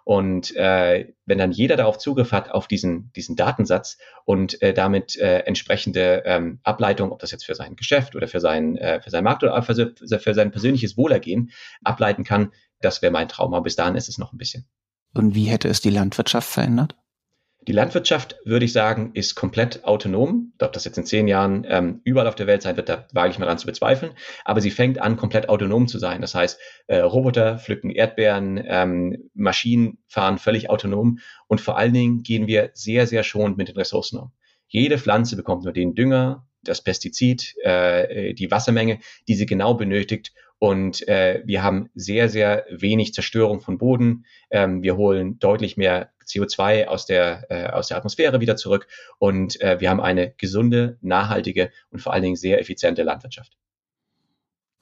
Und äh, wenn dann jeder darauf Zugriff hat, auf diesen, diesen Datensatz und äh, damit äh, entsprechende ähm, Ableitung, ob das jetzt für sein Geschäft oder für, sein, äh, für sein Markt oder für, für sein persönliches Wohlergehen ableiten kann, das wäre mein Traum. Aber bis dahin ist es noch ein bisschen. Und wie hätte es die Landwirtschaft verändert? Die Landwirtschaft, würde ich sagen, ist komplett autonom. Ob das jetzt in zehn Jahren ähm, überall auf der Welt sein wird, da wage ich mal dran zu bezweifeln. Aber sie fängt an, komplett autonom zu sein. Das heißt, äh, Roboter pflücken Erdbeeren, ähm, Maschinen fahren völlig autonom und vor allen Dingen gehen wir sehr, sehr schonend mit den Ressourcen um. Jede Pflanze bekommt nur den Dünger, das Pestizid, äh, die Wassermenge, die sie genau benötigt, und äh, wir haben sehr, sehr wenig Zerstörung von Boden. Ähm, wir holen deutlich mehr CO2 aus der, äh, aus der Atmosphäre wieder zurück. Und äh, wir haben eine gesunde, nachhaltige und vor allen Dingen sehr effiziente Landwirtschaft.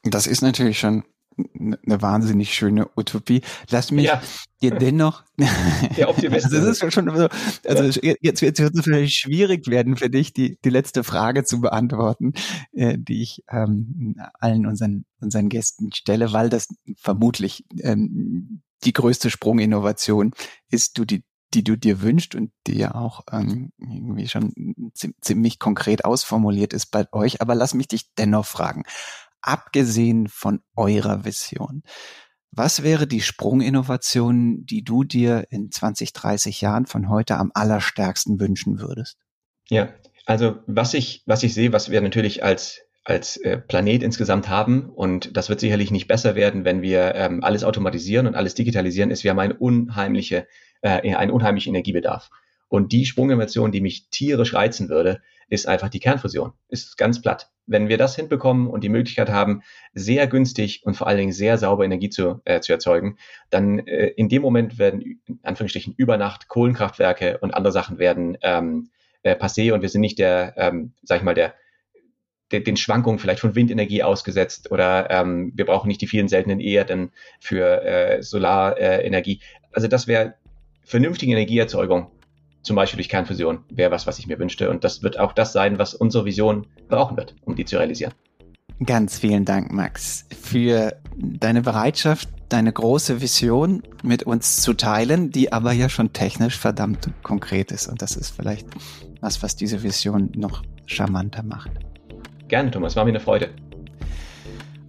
Das ist natürlich schon eine wahnsinnig schöne Utopie. Lass mich ja. dir dennoch. Der Optimist. also das ist schon so, also ja. jetzt, jetzt wird es vielleicht schwierig werden für dich, die, die letzte Frage zu beantworten, äh, die ich ähm, allen unseren, unseren Gästen stelle, weil das vermutlich ähm, die größte Sprunginnovation ist, du die die du dir wünscht und die ja auch ähm, irgendwie schon ziemlich konkret ausformuliert ist bei euch. Aber lass mich dich dennoch fragen abgesehen von eurer Vision. Was wäre die Sprunginnovation, die du dir in 20, 30 Jahren von heute am allerstärksten wünschen würdest? Ja, also was ich, was ich sehe, was wir natürlich als als äh, Planet insgesamt haben und das wird sicherlich nicht besser werden, wenn wir ähm, alles automatisieren und alles digitalisieren, ist wir haben eine unheimliche, äh, einen unheimlichen Energiebedarf. Und die Sprunginnovation, die mich tierisch reizen würde, ist einfach die Kernfusion. Ist ganz platt. Wenn wir das hinbekommen und die Möglichkeit haben, sehr günstig und vor allen Dingen sehr sauber Energie zu, äh, zu erzeugen, dann äh, in dem Moment werden in Anführungsstrichen über Nacht Kohlenkraftwerke und andere Sachen werden ähm, äh, passé und wir sind nicht der, ähm, sag ich mal, der den Schwankungen vielleicht von Windenergie ausgesetzt oder ähm, wir brauchen nicht die vielen seltenen Erden für äh, Solarenergie. also das wäre vernünftige Energieerzeugung zum Beispiel durch Kernfusion, wäre was, was ich mir wünschte. Und das wird auch das sein, was unsere Vision brauchen wird, um die zu realisieren. Ganz vielen Dank, Max, für deine Bereitschaft, deine große Vision mit uns zu teilen, die aber ja schon technisch verdammt konkret ist. Und das ist vielleicht was, was diese Vision noch charmanter macht. Gerne, Thomas, war mir eine Freude.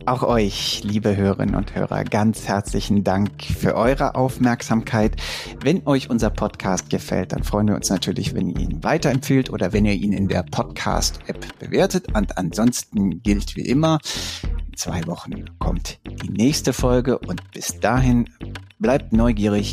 Auch euch, liebe Hörerinnen und Hörer, ganz herzlichen Dank für eure Aufmerksamkeit. Wenn euch unser Podcast gefällt, dann freuen wir uns natürlich, wenn ihr ihn weiterempfehlt oder wenn ihr ihn in der Podcast-App bewertet. Und ansonsten gilt wie immer, in zwei Wochen kommt die nächste Folge und bis dahin bleibt neugierig,